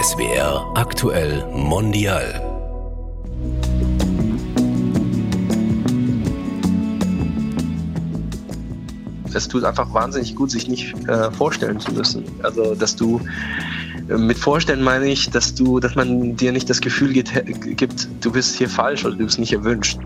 SWR aktuell mondial. Es tut einfach wahnsinnig gut, sich nicht äh, vorstellen zu müssen. Also, dass du äh, mit vorstellen meine ich, dass du, dass man dir nicht das Gefühl gibt, gibt, du bist hier falsch oder du bist nicht erwünscht.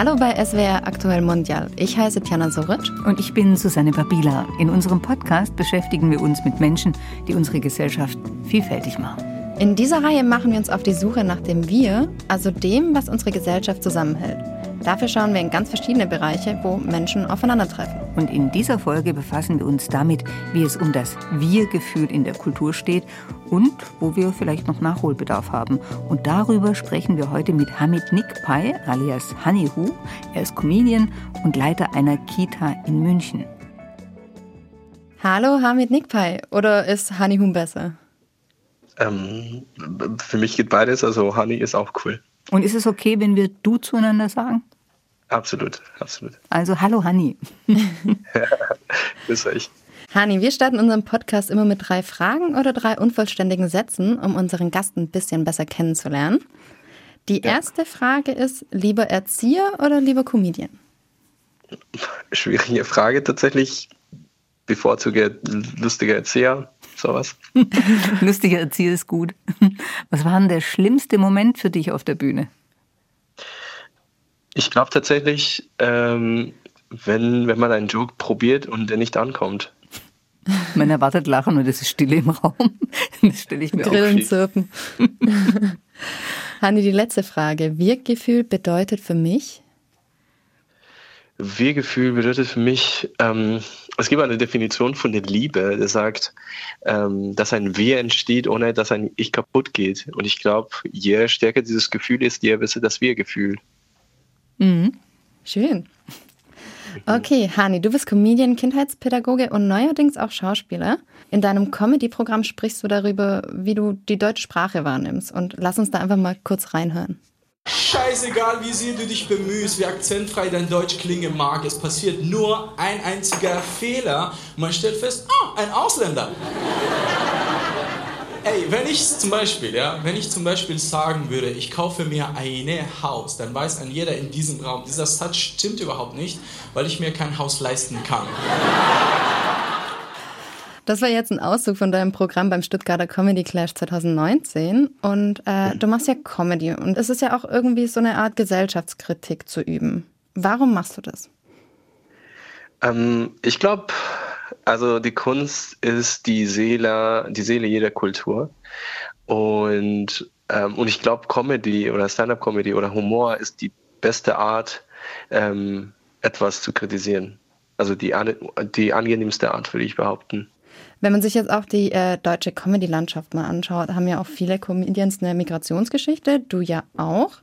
Hallo bei SWR Aktuell Mondial. Ich heiße Tjana Soric. Und ich bin Susanne Babila. In unserem Podcast beschäftigen wir uns mit Menschen, die unsere Gesellschaft vielfältig machen. In dieser Reihe machen wir uns auf die Suche nach dem Wir, also dem, was unsere Gesellschaft zusammenhält. Dafür schauen wir in ganz verschiedene Bereiche, wo Menschen aufeinandertreffen. Und in dieser Folge befassen wir uns damit, wie es um das Wir-Gefühl in der Kultur steht und wo wir vielleicht noch Nachholbedarf haben. Und darüber sprechen wir heute mit Hamid Nikpay alias Hanihu. Er ist Comedian und Leiter einer Kita in München. Hallo Hamid Nikpay oder ist Hanihu besser? Ähm, für mich geht beides, also Hani ist auch cool. Und ist es okay, wenn wir du zueinander sagen? Absolut, absolut. Also hallo Hani. Grüß euch. Hani, wir starten unseren Podcast immer mit drei Fragen oder drei unvollständigen Sätzen, um unseren Gast ein bisschen besser kennenzulernen. Die erste Frage ist, lieber Erzieher oder lieber Comedian? Schwierige Frage tatsächlich. Bevorzuge lustige Erzieher, sowas. Lustiger Erzieher ist gut. Was war denn der schlimmste Moment für dich auf der Bühne? Ich glaube tatsächlich, ähm, wenn, wenn man einen Joke probiert und der nicht ankommt. Man erwartet Lachen und es ist Stille im Raum. Das stelle ich mir Grillen, auch zirpen. Hanni, die letzte Frage. Wirkgefühl bedeutet für mich? Wir-Gefühl bedeutet für mich, ähm, es gibt eine Definition von der Liebe, der sagt, ähm, dass ein Wir entsteht, ohne dass ein Ich kaputt geht. Und ich glaube, je stärker dieses Gefühl ist, je besser das Wir-Gefühl. Mhm. Schön. Okay, Hani, du bist Comedian, Kindheitspädagoge und neuerdings auch Schauspieler. In deinem Comedy-Programm sprichst du darüber, wie du die deutsche Sprache wahrnimmst. Und lass uns da einfach mal kurz reinhören. Scheißegal, wie sehr du dich bemühst, wie akzentfrei dein Deutsch klingen mag, es passiert nur ein einziger Fehler. Man stellt fest, ah, ein Ausländer. Ey, wenn ich zum Beispiel, ja, wenn ich zum Beispiel sagen würde, ich kaufe mir ein Haus, dann weiß ein jeder in diesem Raum, dieser Satz stimmt überhaupt nicht, weil ich mir kein Haus leisten kann. Das war jetzt ein Auszug von deinem Programm beim Stuttgarter Comedy Clash 2019. Und äh, du machst ja Comedy. Und es ist ja auch irgendwie so eine Art Gesellschaftskritik zu üben. Warum machst du das? Ähm, ich glaube, also die Kunst ist die Seele, die Seele jeder Kultur. Und, ähm, und ich glaube, Comedy oder Stand-up-Comedy oder Humor ist die beste Art, ähm, etwas zu kritisieren. Also die, die angenehmste Art, würde ich behaupten. Wenn man sich jetzt auch die äh, deutsche Comedy-Landschaft mal anschaut, haben ja auch viele Comedians eine Migrationsgeschichte, du ja auch.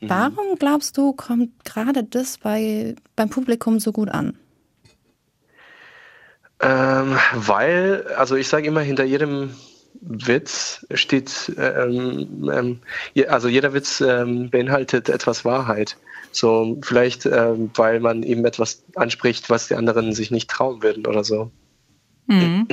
Mhm. Warum glaubst du, kommt gerade das bei, beim Publikum so gut an? Ähm, weil, also ich sage immer, hinter jedem Witz steht, ähm, ähm, also jeder Witz ähm, beinhaltet etwas Wahrheit. So vielleicht, ähm, weil man eben etwas anspricht, was die anderen sich nicht trauen würden oder so. Mhm.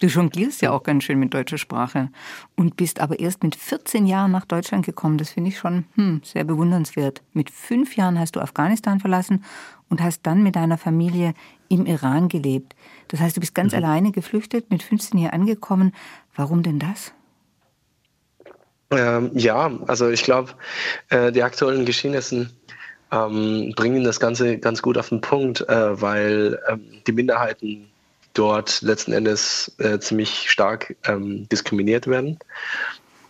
Du jonglierst ja auch ganz schön mit deutscher Sprache und bist aber erst mit 14 Jahren nach Deutschland gekommen. Das finde ich schon hm, sehr bewundernswert. Mit fünf Jahren hast du Afghanistan verlassen und hast dann mit deiner Familie im Iran gelebt. Das heißt, du bist ganz mhm. alleine geflüchtet, mit 15 hier angekommen. Warum denn das? Ähm, ja, also ich glaube, äh, die aktuellen Geschehnisse ähm, bringen das Ganze ganz gut auf den Punkt, äh, weil ähm, die Minderheiten dort letzten Endes äh, ziemlich stark ähm, diskriminiert werden.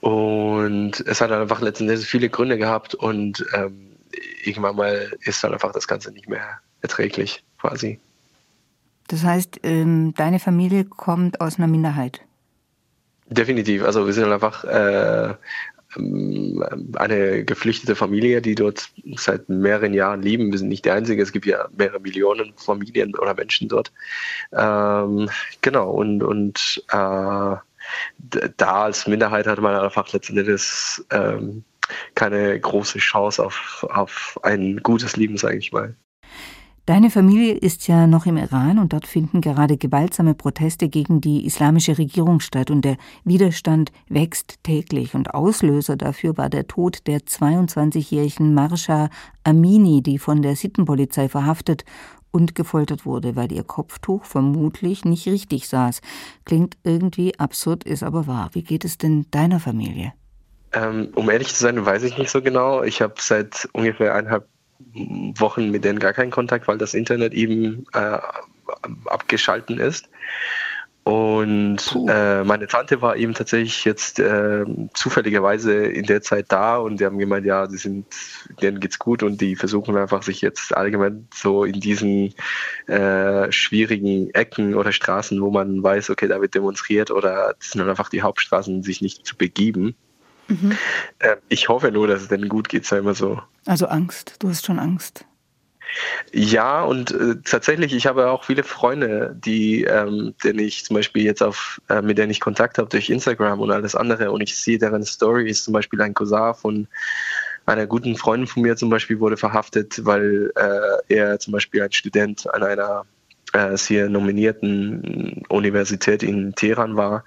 Und es hat einfach letzten Endes viele Gründe gehabt und ähm, irgendwann mal ist dann einfach das Ganze nicht mehr erträglich quasi. Das heißt, ähm, deine Familie kommt aus einer Minderheit? Definitiv. Also wir sind einfach äh, eine geflüchtete Familie, die dort seit mehreren Jahren leben. Wir sind nicht die Einzige, es gibt ja mehrere Millionen Familien oder Menschen dort. Ähm, genau, und, und äh, da als Minderheit hatte man einfach letztendlich ähm, keine große Chance auf, auf ein gutes Leben, sage ich mal. Deine Familie ist ja noch im Iran und dort finden gerade gewaltsame Proteste gegen die islamische Regierung statt und der Widerstand wächst täglich und Auslöser dafür war der Tod der 22-jährigen Marsha Amini, die von der Sittenpolizei verhaftet und gefoltert wurde, weil ihr Kopftuch vermutlich nicht richtig saß. Klingt irgendwie absurd, ist aber wahr. Wie geht es denn deiner Familie? Ähm, um ehrlich zu sein, weiß ich nicht so genau. Ich habe seit ungefähr eineinhalb Wochen mit denen gar keinen Kontakt, weil das Internet eben äh, abgeschalten ist. Und äh, meine Tante war eben tatsächlich jetzt äh, zufälligerweise in der Zeit da und die haben gemeint, ja, die sind, denen geht's gut und die versuchen einfach sich jetzt allgemein so in diesen äh, schwierigen Ecken oder Straßen, wo man weiß, okay, da wird demonstriert oder das sind einfach die Hauptstraßen, sich nicht zu begeben. Mhm. Äh, ich hoffe nur, dass es denen gut geht, sei mal so. Also Angst, du hast schon Angst. Ja, und äh, tatsächlich, ich habe auch viele Freunde, die, ähm, denen ich zum Beispiel jetzt auf, äh, mit denen ich Kontakt habe durch Instagram und alles andere und ich sehe deren Stories, zum Beispiel ein Cousin von einer guten Freundin von mir zum Beispiel wurde verhaftet, weil äh, er zum Beispiel ein Student an einer äh, sehr nominierten Universität in Teheran war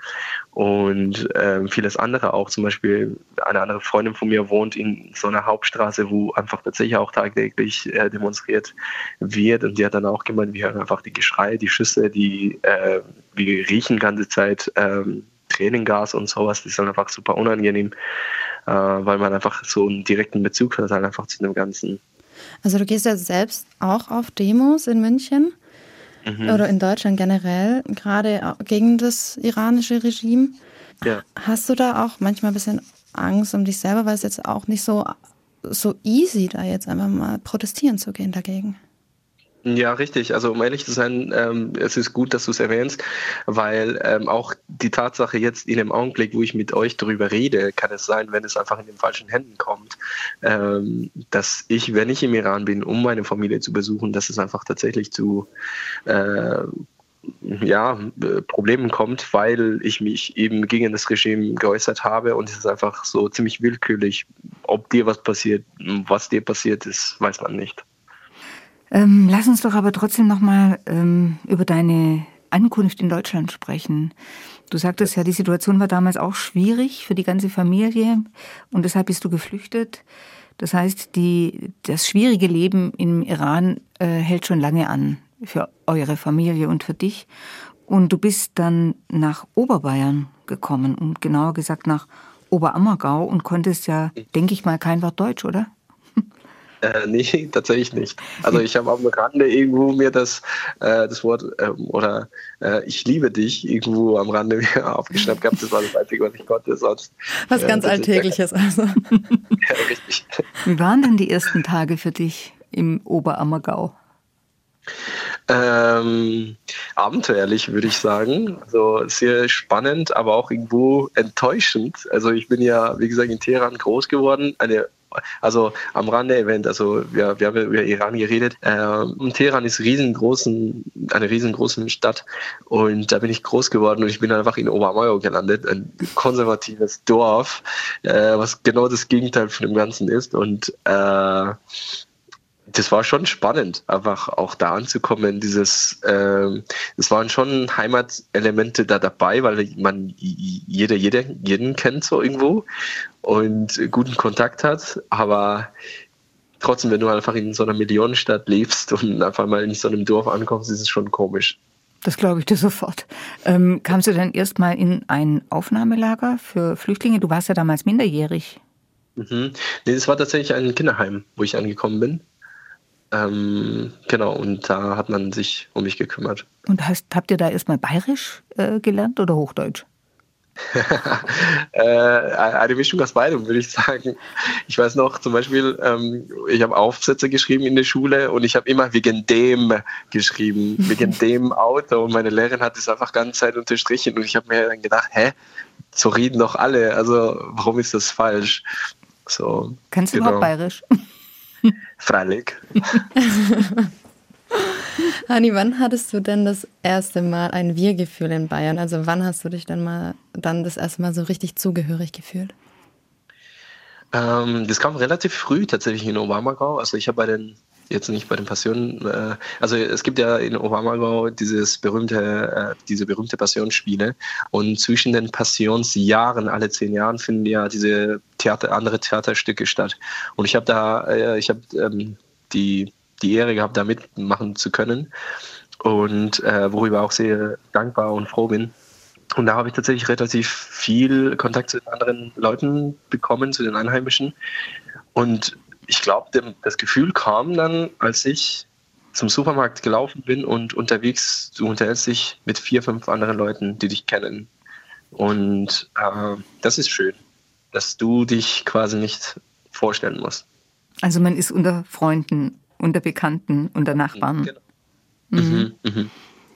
und äh, vieles andere auch. Zum Beispiel eine andere Freundin von mir wohnt in so einer Hauptstraße, wo einfach tatsächlich auch tagtäglich äh, demonstriert wird und die hat dann auch gemeint, wir hören einfach die Geschrei, die Schüsse, die äh, wir riechen ganze Zeit ähm, Tränengas und sowas, das ist dann einfach super unangenehm, äh, weil man einfach so einen direkten Bezug hat halt einfach zu dem Ganzen. Also du gehst ja selbst auch auf Demos in München mhm. oder in Deutschland generell, gerade gegen das iranische Regime. Ja. Hast du da auch manchmal ein bisschen Angst um dich selber, weil es jetzt auch nicht so, so easy, da jetzt einfach mal protestieren zu gehen dagegen? Ja, richtig. Also um ehrlich zu sein, ähm, es ist gut, dass du es erwähnst, weil ähm, auch die Tatsache jetzt in dem Augenblick, wo ich mit euch darüber rede, kann es sein, wenn es einfach in den falschen Händen kommt, ähm, dass ich, wenn ich im Iran bin, um meine Familie zu besuchen, dass es einfach tatsächlich zu äh, ja, Problemen kommt, weil ich mich eben gegen das Regime geäußert habe und es ist einfach so ziemlich willkürlich, ob dir was passiert, was dir passiert ist, weiß man nicht. Ähm, lass uns doch aber trotzdem nochmal ähm, über deine Ankunft in Deutschland sprechen. Du sagtest ja, die Situation war damals auch schwierig für die ganze Familie und deshalb bist du geflüchtet. Das heißt, die, das schwierige Leben im Iran äh, hält schon lange an für eure Familie und für dich. Und du bist dann nach Oberbayern gekommen und genauer gesagt nach Oberammergau und konntest ja, denke ich mal, kein Wort Deutsch, oder? Äh, nee, tatsächlich nicht. Also ich habe am Rande irgendwo mir das, äh, das Wort ähm, oder äh, ich liebe dich irgendwo am Rande mir aufgeschnappt gehabt. Das war das Einzige, was ich konnte. Sonst, was ganz Alltägliches also. ja, richtig. Wie waren denn die ersten Tage für dich im Oberammergau? Ähm, abenteuerlich, würde ich sagen. Also sehr spannend, aber auch irgendwo enttäuschend. Also ich bin ja, wie gesagt, in Teheran groß geworden. Eine also am Rande erwähnt, also wir, wir haben über Iran geredet. Ähm, Teheran ist riesengroßen, eine riesengroße Stadt und da bin ich groß geworden und ich bin einfach in Obermayo gelandet, ein konservatives Dorf, äh, was genau das Gegenteil von dem Ganzen ist und äh, das war schon spannend, einfach auch da anzukommen. Dieses, äh, es waren schon Heimatelemente da dabei, weil man jeder, jeder jeden kennt so irgendwo und guten Kontakt hat. Aber trotzdem, wenn du einfach in so einer Millionenstadt lebst und einfach mal in so einem Dorf ankommst, ist es schon komisch. Das glaube ich dir sofort. Ähm, kamst du dann erstmal in ein Aufnahmelager für Flüchtlinge? Du warst ja damals minderjährig. Mhm. Nee, das war tatsächlich ein Kinderheim, wo ich angekommen bin. Ähm, genau, und da hat man sich um mich gekümmert. Und hast, habt ihr da erstmal bayerisch äh, gelernt oder Hochdeutsch? äh, eine Mischung aus beidem, würde ich sagen. Ich weiß noch, zum Beispiel, ähm, ich habe Aufsätze geschrieben in der Schule und ich habe immer wegen dem geschrieben, wegen dem Auto. Und meine Lehrerin hat das einfach ganz Zeit unterstrichen und ich habe mir dann gedacht, hä, so reden doch alle, also warum ist das falsch? So, Kannst du genau. überhaupt bayerisch? Freilich. Hani, wann hattest du denn das erste Mal ein Wir-Gefühl in Bayern? Also wann hast du dich dann mal dann das erste Mal so richtig zugehörig gefühlt? Ähm, das kam relativ früh tatsächlich in Obermagau. Also ich habe bei den jetzt nicht bei den Passionen. Äh, also es gibt ja in Oberammergau dieses berühmte, äh, diese berühmte Passionsspiele und zwischen den Passionsjahren, alle zehn Jahren, finden ja diese Theater, andere Theaterstücke statt. Und ich habe da, äh, ich habe ähm, die, die Ehre gehabt, da mitmachen zu können und äh, worüber auch sehr dankbar und froh bin. Und da habe ich tatsächlich relativ viel Kontakt zu den anderen Leuten bekommen, zu den Einheimischen. Und ich glaube, das Gefühl kam dann, als ich zum Supermarkt gelaufen bin und unterwegs, du unterhältst dich mit vier, fünf anderen Leuten, die dich kennen. Und äh, das ist schön, dass du dich quasi nicht vorstellen musst. Also man ist unter Freunden, unter Bekannten, unter Nachbarn. Genau. Mhm. Mhm. Mhm.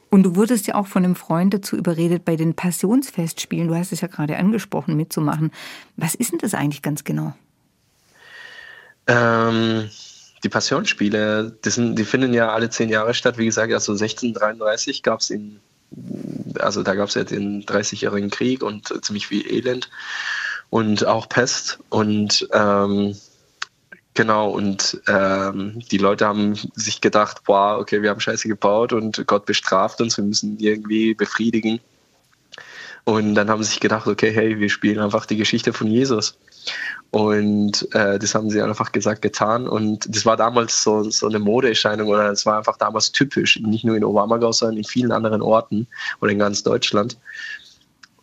Und du wurdest ja auch von einem Freund dazu überredet, bei den Passionsfestspielen, du hast es ja gerade angesprochen, mitzumachen. Was ist denn das eigentlich ganz genau? Ähm, die Passionsspiele, die, sind, die finden ja alle zehn Jahre statt. Wie gesagt, also 1633 gab es in, also da gab es ja den 30-jährigen Krieg und ziemlich viel Elend und auch Pest. Und ähm, genau, und ähm, die Leute haben sich gedacht, boah, okay, wir haben Scheiße gebaut und Gott bestraft uns, wir müssen irgendwie befriedigen. Und dann haben sie sich gedacht, okay, hey, wir spielen einfach die Geschichte von Jesus. Und äh, das haben sie einfach gesagt, getan. Und das war damals so, so eine Modeerscheinung oder es war einfach damals typisch, nicht nur in Obermagau, sondern in vielen anderen Orten oder in ganz Deutschland.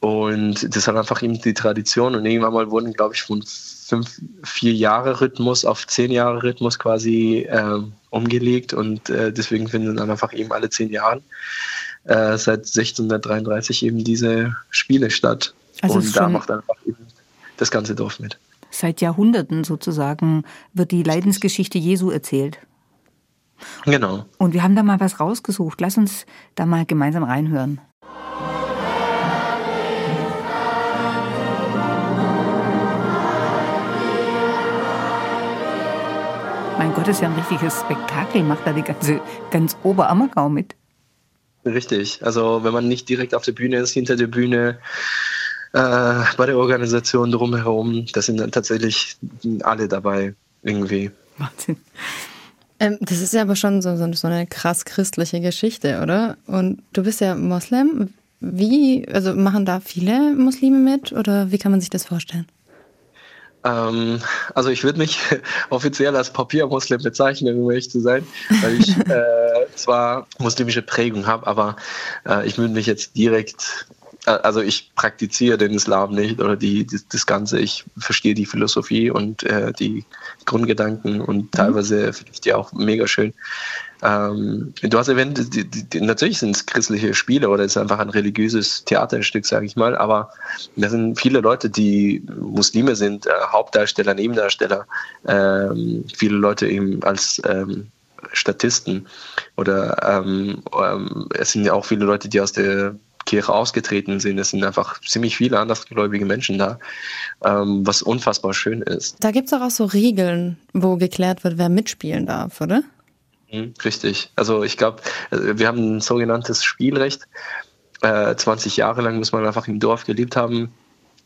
Und das hat einfach eben die Tradition. Und irgendwann mal wurden, glaube ich, von fünf, vier Jahre Rhythmus auf zehn Jahre Rhythmus quasi äh, umgelegt. Und äh, deswegen finden dann einfach eben alle zehn Jahre äh, seit 1633 eben diese Spiele statt. Also und da macht einfach eben das ganze Dorf mit. Seit Jahrhunderten sozusagen wird die Leidensgeschichte Jesu erzählt. Genau. Und wir haben da mal was rausgesucht. Lass uns da mal gemeinsam reinhören. Mein Gott, ist ja ein richtiges Spektakel, macht da die ganze, ganz Oberammergau mit. Richtig. Also wenn man nicht direkt auf der Bühne ist, hinter der Bühne, äh, bei der Organisation drumherum, da sind dann tatsächlich alle dabei irgendwie. Wahnsinn. Ähm, das ist ja aber schon so, so, eine krass christliche Geschichte, oder? Und du bist ja Moslem. Wie, also machen da viele Muslime mit oder wie kann man sich das vorstellen? Ähm, also ich würde mich offiziell als Papiermuslim bezeichnen, um ehrlich zu sein, weil ich äh, zwar muslimische Prägung habe, aber äh, ich würde mich jetzt direkt, also ich praktiziere den Islam nicht oder die, die das Ganze, ich verstehe die Philosophie und äh, die Grundgedanken und mhm. teilweise finde ich die auch mega schön. Ähm, du hast erwähnt, die, die, natürlich sind es christliche Spiele oder es ist einfach ein religiöses Theaterstück, sage ich mal, aber da sind viele Leute, die Muslime sind, äh, Hauptdarsteller, Nebendarsteller, ähm, viele Leute eben als ähm, Statisten oder ähm, ähm, es sind ja auch viele Leute, die aus der Kirche ausgetreten sind. Es sind einfach ziemlich viele andersgläubige Menschen da, ähm, was unfassbar schön ist. Da gibt es auch so Regeln, wo geklärt wird, wer mitspielen darf, oder? Mhm, richtig. Also ich glaube, äh, wir haben ein sogenanntes Spielrecht. Äh, 20 Jahre lang muss man einfach im Dorf gelebt haben,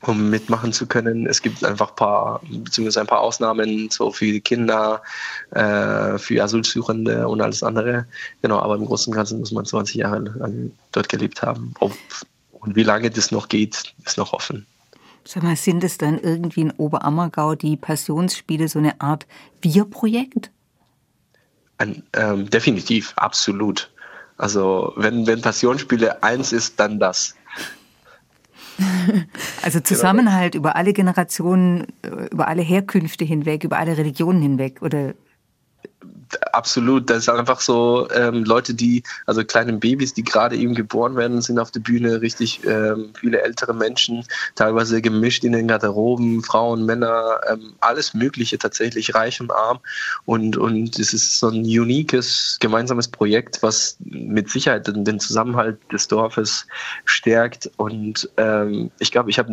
um mitmachen zu können. Es gibt einfach ein paar, beziehungsweise ein paar Ausnahmen, so für die Kinder, äh, für Asylsuchende und alles andere. Genau, aber im Großen und Ganzen muss man 20 Jahre lang dort gelebt haben. Ob, und wie lange das noch geht, ist noch offen. Sag mal, sind es dann irgendwie in Oberammergau die Passionsspiele so eine Art Wir-Projekt? Ähm, definitiv, absolut. Also wenn, wenn Passionsspiele eins ist, dann das. Also Zusammenhalt über alle Generationen, äh, über alle Herkünfte hinweg, über alle Religionen hinweg oder absolut. Das ist einfach so, ähm, Leute, die, also kleine Babys, die gerade eben geboren werden, sind auf der Bühne richtig ähm, viele ältere Menschen, teilweise gemischt in den Garderoben, Frauen, Männer, ähm, alles Mögliche tatsächlich, reich und arm. Und, und es ist so ein uniques gemeinsames Projekt, was mit Sicherheit den, Zusammenhalt des Dorfes stärkt. Und ähm, ich glaube, ich habe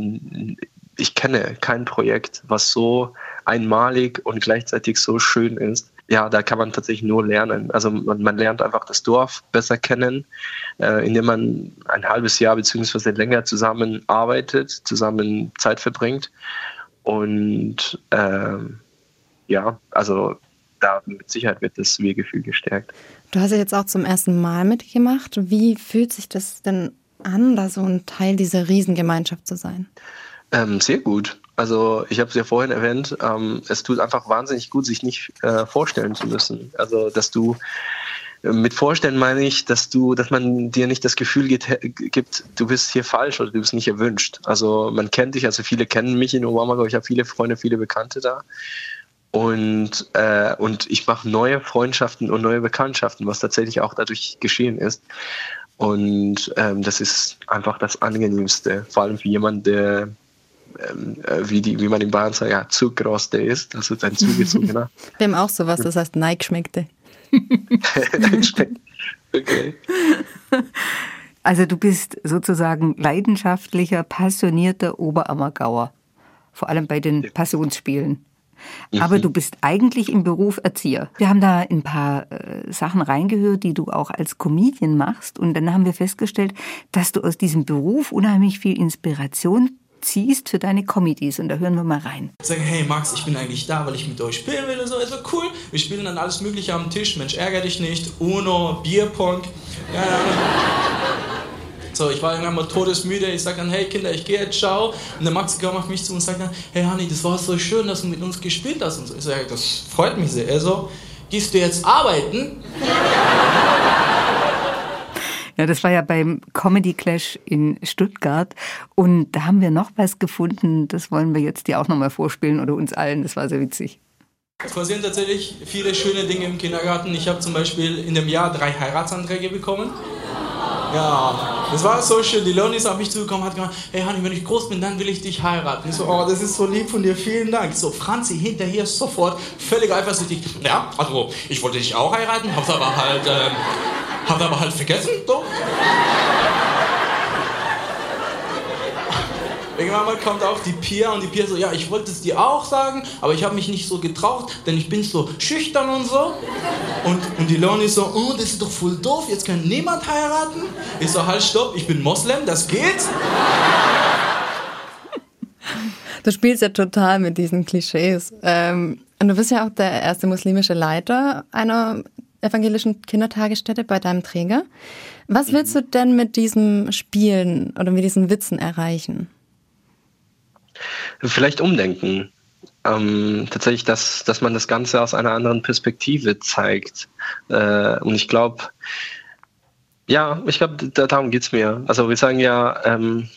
ich kenne kein Projekt, was so einmalig und gleichzeitig so schön ist ja, da kann man tatsächlich nur lernen. Also man, man lernt einfach das Dorf besser kennen, äh, indem man ein halbes Jahr beziehungsweise länger zusammen arbeitet, zusammen Zeit verbringt. Und äh, ja, also da mit Sicherheit wird das Wir-Gefühl gestärkt. Du hast ja jetzt auch zum ersten Mal mitgemacht. Wie fühlt sich das denn an, da so ein Teil dieser Riesengemeinschaft zu sein? Ähm, sehr gut. Also ich habe es ja vorhin erwähnt, ähm, es tut einfach wahnsinnig gut, sich nicht äh, vorstellen zu müssen. Also dass du äh, mit vorstellen meine ich, dass du, dass man dir nicht das Gefühl gibt, gibt, du bist hier falsch oder du bist nicht erwünscht. Also man kennt dich, also viele kennen mich in Obama, ich habe viele Freunde, viele Bekannte da. Und, äh, und ich mache neue Freundschaften und neue Bekanntschaften, was tatsächlich auch dadurch geschehen ist. Und ähm, das ist einfach das Angenehmste, vor allem für jemanden, der äh, wie, die, wie man in Bayern sagt, ja, Zuckerroste ist, also ein zugezogener. Wir haben auch sowas, das heißt Nike schmeckte. okay. Also du bist sozusagen leidenschaftlicher, passionierter Oberammergauer, vor allem bei den Passionsspielen. Aber mhm. du bist eigentlich im Beruf Erzieher. Wir haben da ein paar äh, Sachen reingehört, die du auch als Comedian machst. Und dann haben wir festgestellt, dass du aus diesem Beruf unheimlich viel Inspiration ziehst für deine Comedies. Und da hören wir mal rein. Sagen, hey Max, ich bin eigentlich da, weil ich mit euch spielen will und so. Also cool. Wir spielen dann alles Mögliche am Tisch. Mensch, ärger dich nicht. Uno, Bierpong. Ja. So, ich war irgendwann mal todesmüde. Ich sag dann, hey Kinder, ich gehe jetzt, ciao. Und der Max kam auf mich zu und sagt dann, hey Hanni, das war so schön, dass du mit uns gespielt hast. Und so. Ich sage, das freut mich sehr. Er so, gehst du jetzt arbeiten? Ja, das war ja beim Comedy Clash in Stuttgart. Und da haben wir noch was gefunden. Das wollen wir jetzt dir auch nochmal vorspielen oder uns allen. Das war sehr witzig. Es passieren tatsächlich viele schöne Dinge im Kindergarten. Ich habe zum Beispiel in dem Jahr drei Heiratsanträge bekommen. Ja, das war so schön. Die Leonie ist auf mich zugekommen und hat gesagt, hey Hanni, wenn ich groß bin, dann will ich dich heiraten. Ich so, oh, das ist so lieb von dir, vielen Dank. So, Franzi hinterher sofort, völlig eifersüchtig. Ja, also, ich wollte dich auch heiraten, hab's aber halt, ähm, hab aber halt vergessen, so. Irgendwann mal kommt auch die Pia und die Pia so, ja, ich wollte es dir auch sagen, aber ich habe mich nicht so getraut, denn ich bin so schüchtern und so. Und, und die Leonie so, oh, das ist doch voll doof, jetzt kann niemand heiraten. Ich so, halt, stopp, ich bin Moslem, das geht. Du spielst ja total mit diesen Klischees. Ähm, und du bist ja auch der erste muslimische Leiter einer evangelischen Kindertagesstätte bei deinem Träger. Was willst du denn mit diesem Spielen oder mit diesen Witzen erreichen? Vielleicht umdenken. Ähm, tatsächlich, dass, dass man das Ganze aus einer anderen Perspektive zeigt. Äh, und ich glaube, ja, ich glaube, darum geht es mir. Also wir sagen ja, ähm,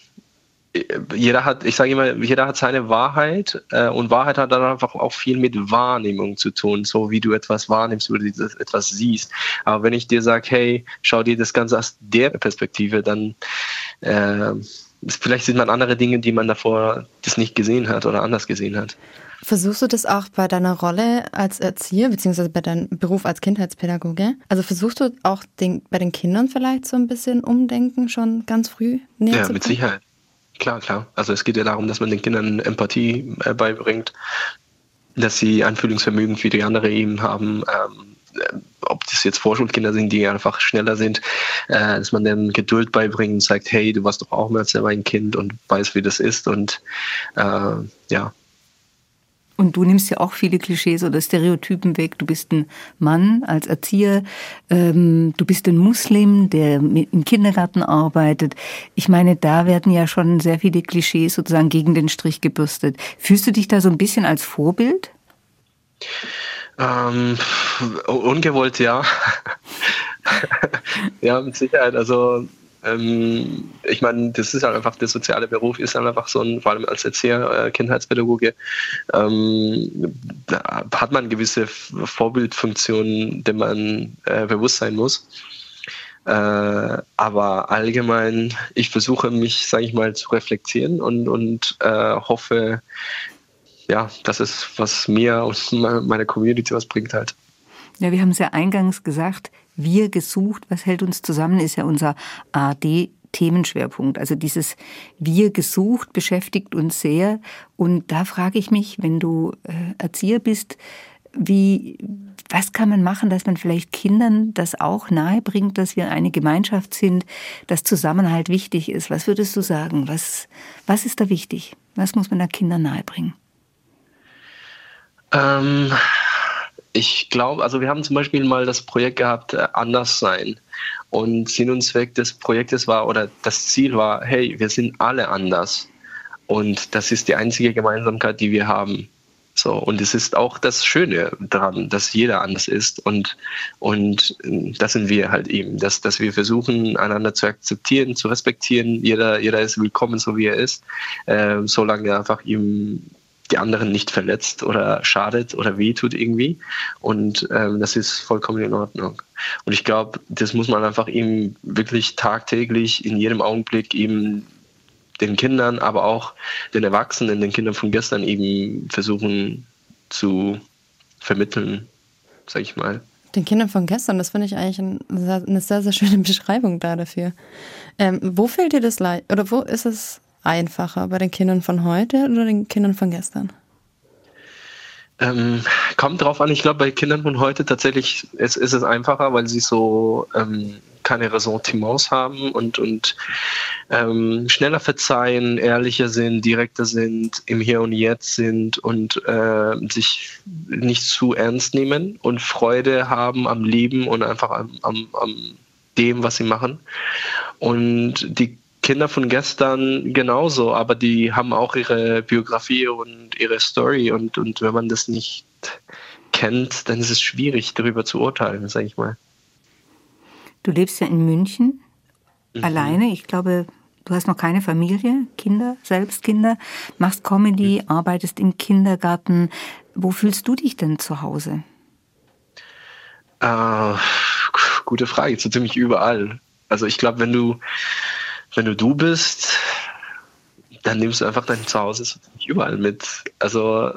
jeder hat, ich sage immer, jeder hat seine Wahrheit äh, und Wahrheit hat dann einfach auch viel mit Wahrnehmung zu tun, so wie du etwas wahrnimmst, du etwas siehst. Aber wenn ich dir sage, hey, schau dir das Ganze aus der Perspektive, dann äh, vielleicht sieht man andere Dinge, die man davor das nicht gesehen hat oder anders gesehen hat. Versuchst du das auch bei deiner Rolle als Erzieher, beziehungsweise bei deinem Beruf als Kindheitspädagoge? Also versuchst du auch den, bei den Kindern vielleicht so ein bisschen umdenken, schon ganz früh näher Ja, mit Sicherheit. Klar, klar. Also es geht ja darum, dass man den Kindern Empathie äh, beibringt, dass sie Anfühlungsvermögen für die andere eben haben. Ähm, äh, ob das jetzt Vorschulkinder sind, die einfach schneller sind, äh, dass man denen Geduld beibringt und sagt, hey, du warst doch auch mal selber ein Kind und weißt, wie das ist. Und äh, ja, und du nimmst ja auch viele Klischees oder Stereotypen weg. Du bist ein Mann als Erzieher, ähm, du bist ein Muslim, der im Kindergarten arbeitet. Ich meine, da werden ja schon sehr viele Klischees sozusagen gegen den Strich gebürstet. Fühlst du dich da so ein bisschen als Vorbild? Ähm, ungewollt, ja. ja, mit Sicherheit. Also ähm, ich meine, das ist halt einfach, der soziale Beruf ist halt einfach so ein, vor allem als Erzieher, äh, Kindheitspädagoge, ähm, hat man gewisse Vorbildfunktionen, denen man äh, bewusst sein muss. Äh, aber allgemein, ich versuche mich, sage ich mal, zu reflektieren und, und äh, hoffe, ja, das ist, was mir und meiner Community was bringt halt. Ja, wir haben es ja eingangs gesagt, wir gesucht, was hält uns zusammen, ist ja unser AD Themenschwerpunkt. Also dieses Wir gesucht beschäftigt uns sehr. Und da frage ich mich, wenn du äh, Erzieher bist, wie, was kann man machen, dass man vielleicht Kindern das auch nahe bringt, dass wir eine Gemeinschaft sind, dass Zusammenhalt wichtig ist? Was würdest du sagen? Was, was ist da wichtig? Was muss man da Kindern nahe bringen? Ähm, ich glaube, also wir haben zum Beispiel mal das Projekt gehabt, äh, anders sein. Und Sinn und Zweck des Projektes war, oder das Ziel war, hey, wir sind alle anders. Und das ist die einzige Gemeinsamkeit, die wir haben. So, und es ist auch das Schöne daran, dass jeder anders ist und, und das sind wir halt eben, dass, dass wir versuchen, einander zu akzeptieren, zu respektieren. Jeder, jeder ist willkommen, so wie er ist, äh, solange er einfach ihm die anderen nicht verletzt oder schadet oder wehtut irgendwie. Und ähm, das ist vollkommen in Ordnung. Und ich glaube, das muss man einfach ihm wirklich tagtäglich in jedem Augenblick eben den Kindern, aber auch den Erwachsenen, den Kindern von gestern eben versuchen zu vermitteln, sag ich mal. Den Kindern von gestern, das finde ich eigentlich eine sehr, sehr schöne Beschreibung da dafür. Ähm, wo fehlt dir das leicht oder wo ist es einfacher? Bei den Kindern von heute oder den Kindern von gestern? Ähm, kommt drauf an. Ich glaube, bei Kindern von heute tatsächlich ist, ist es einfacher, weil sie so ähm, keine Ressentiments haben und, und ähm, schneller verzeihen, ehrlicher sind, direkter sind, im Hier und Jetzt sind und äh, sich nicht zu ernst nehmen und Freude haben am Leben und einfach am, am, am dem, was sie machen. Und die Kinder von gestern genauso, aber die haben auch ihre Biografie und ihre Story und, und wenn man das nicht kennt, dann ist es schwierig, darüber zu urteilen, sage ich mal. Du lebst ja in München mhm. alleine. Ich glaube, du hast noch keine Familie, Kinder, selbst Kinder, machst Comedy, mhm. arbeitest im Kindergarten. Wo fühlst du dich denn zu Hause? Äh, gute Frage, so ziemlich überall. Also ich glaube, wenn du wenn du du bist, dann nimmst du einfach dein Zuhause überall mit. Also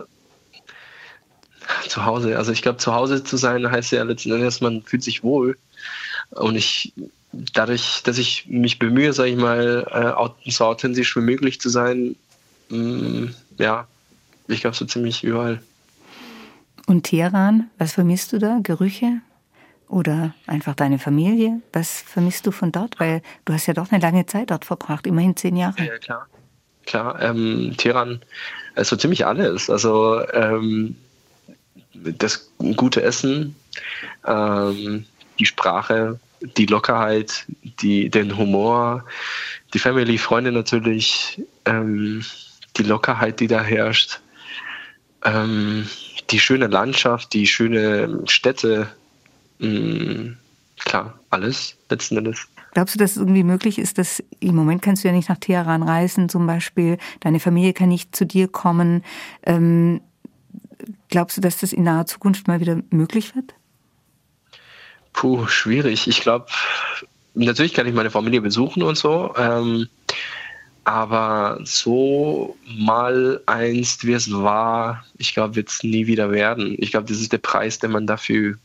zu Hause, also ich glaube, zu Hause zu sein heißt ja letzten Endes, man fühlt sich wohl. Und ich, dadurch, dass ich mich bemühe, sage ich mal, äh, so authentisch wie möglich zu sein, mh, mm, ja, ich glaube, so ziemlich überall. Und Teheran, was vermisst du da? Gerüche? Oder einfach deine Familie? Was vermisst du von dort? Weil du hast ja doch eine lange Zeit dort verbracht, immerhin zehn Jahre. Ja, klar. Klar, ähm, Teheran, also ziemlich alles. Also ähm, das gute Essen, ähm, die Sprache, die Lockerheit, die, den Humor, die Family, Freunde natürlich, ähm, die Lockerheit, die da herrscht, ähm, die schöne Landschaft, die schöne Städte, mh, klar, alles letzten Endes. Glaubst du, dass es irgendwie möglich ist, dass im Moment kannst du ja nicht nach Teheran reisen zum Beispiel, deine Familie kann nicht zu dir kommen. Ähm, glaubst du, dass das in naher Zukunft mal wieder möglich wird? Puh, schwierig. Ich glaube, natürlich kann ich meine Familie besuchen und so. Ähm, aber so mal einst, wie es war, ich glaube, wird es nie wieder werden. Ich glaube, das ist der Preis, den man dafür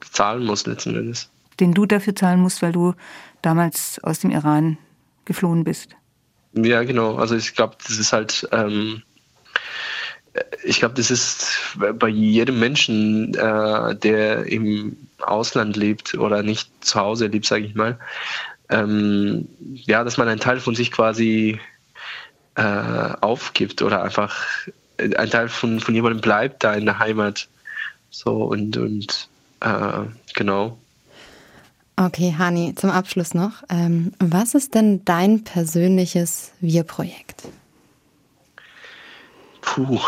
zahlen muss letzten Endes. Den du dafür zahlen musst, weil du damals aus dem Iran geflohen bist. Ja, genau. Also ich glaube, das ist halt, ähm, ich glaube, das ist bei jedem Menschen, äh, der im Ausland lebt oder nicht zu Hause lebt, sage ich mal, ähm, ja, dass man einen Teil von sich quasi äh, aufgibt oder einfach ein Teil von, von jemandem bleibt da in der Heimat. So und, und äh, genau. Okay, Hani, zum Abschluss noch. Ähm, was ist denn dein persönliches Wir-Projekt? Puh,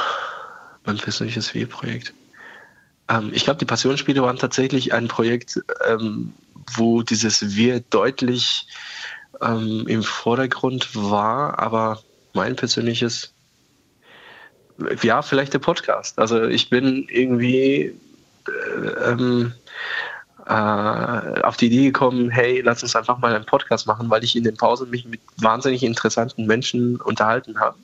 mein persönliches Wir-Projekt. Ähm, ich glaube, die Passionsspiele waren tatsächlich ein Projekt, ähm, wo dieses Wir deutlich ähm, im Vordergrund war, aber mein persönliches, ja, vielleicht der Podcast. Also ich bin irgendwie ähm, äh, auf die Idee gekommen, hey, lass uns einfach mal einen Podcast machen, weil ich in den Pausen mich mit wahnsinnig interessanten Menschen unterhalten habe.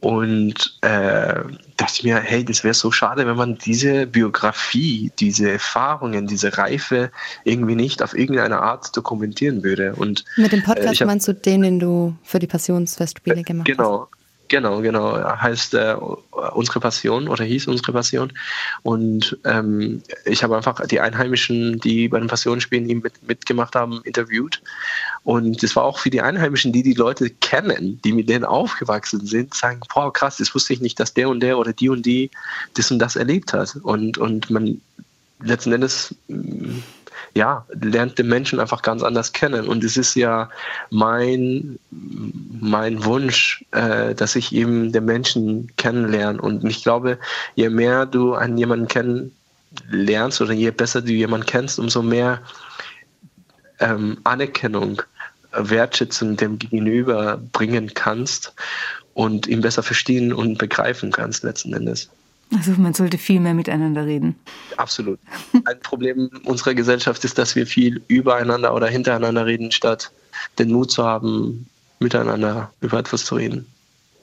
Und äh, dachte ich mir, hey, das wäre so schade, wenn man diese Biografie, diese Erfahrungen, diese Reife irgendwie nicht auf irgendeine Art dokumentieren würde. Und, Mit dem Podcast äh, hab, meinst du den, den du für die Passionsfestspiele gemacht genau, hast? Genau, genau. Heißt äh, unsere Passion oder hieß unsere Passion. Und ähm, ich habe einfach die Einheimischen, die bei den Passionsspielen mit, mitgemacht haben, interviewt. Und es war auch für die Einheimischen, die die Leute kennen, die mit denen aufgewachsen sind, sagen, boah, krass, das wusste ich nicht, dass der und der oder die und die das und das erlebt hat. Und, und man letzten Endes ja, lernt den Menschen einfach ganz anders kennen. Und es ist ja mein, mein Wunsch, äh, dass ich eben den Menschen kennenlerne. Und ich glaube, je mehr du einen jemanden kennenlernst oder je besser du jemanden kennst, umso mehr ähm, Anerkennung, Wertschätzung dem Gegenüber bringen kannst und ihn besser verstehen und begreifen kannst letzten Endes. Also man sollte viel mehr miteinander reden. Absolut. Ein Problem unserer Gesellschaft ist, dass wir viel übereinander oder hintereinander reden, statt den Mut zu haben, miteinander über etwas zu reden.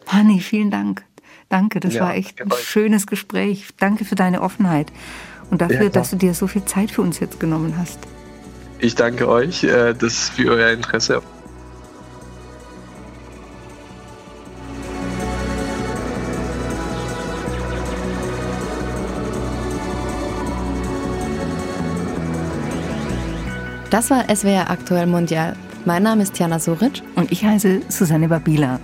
Hani, vielen Dank. Danke, das ja, war echt ein schönes Gespräch. Danke für deine Offenheit und dafür, ja, dass du dir so viel Zeit für uns jetzt genommen hast. Ich danke euch äh, das für euer Interesse. Das war SWR Aktuell Mondial. Mein Name ist Jana Soric. Und ich heiße Susanne Babila.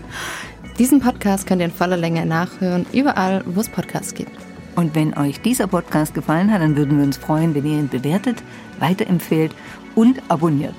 Diesen Podcast könnt ihr in voller Länge nachhören, überall, wo es Podcasts gibt. Und wenn euch dieser Podcast gefallen hat, dann würden wir uns freuen, wenn ihr ihn bewertet, weiterempfehlt und abonniert.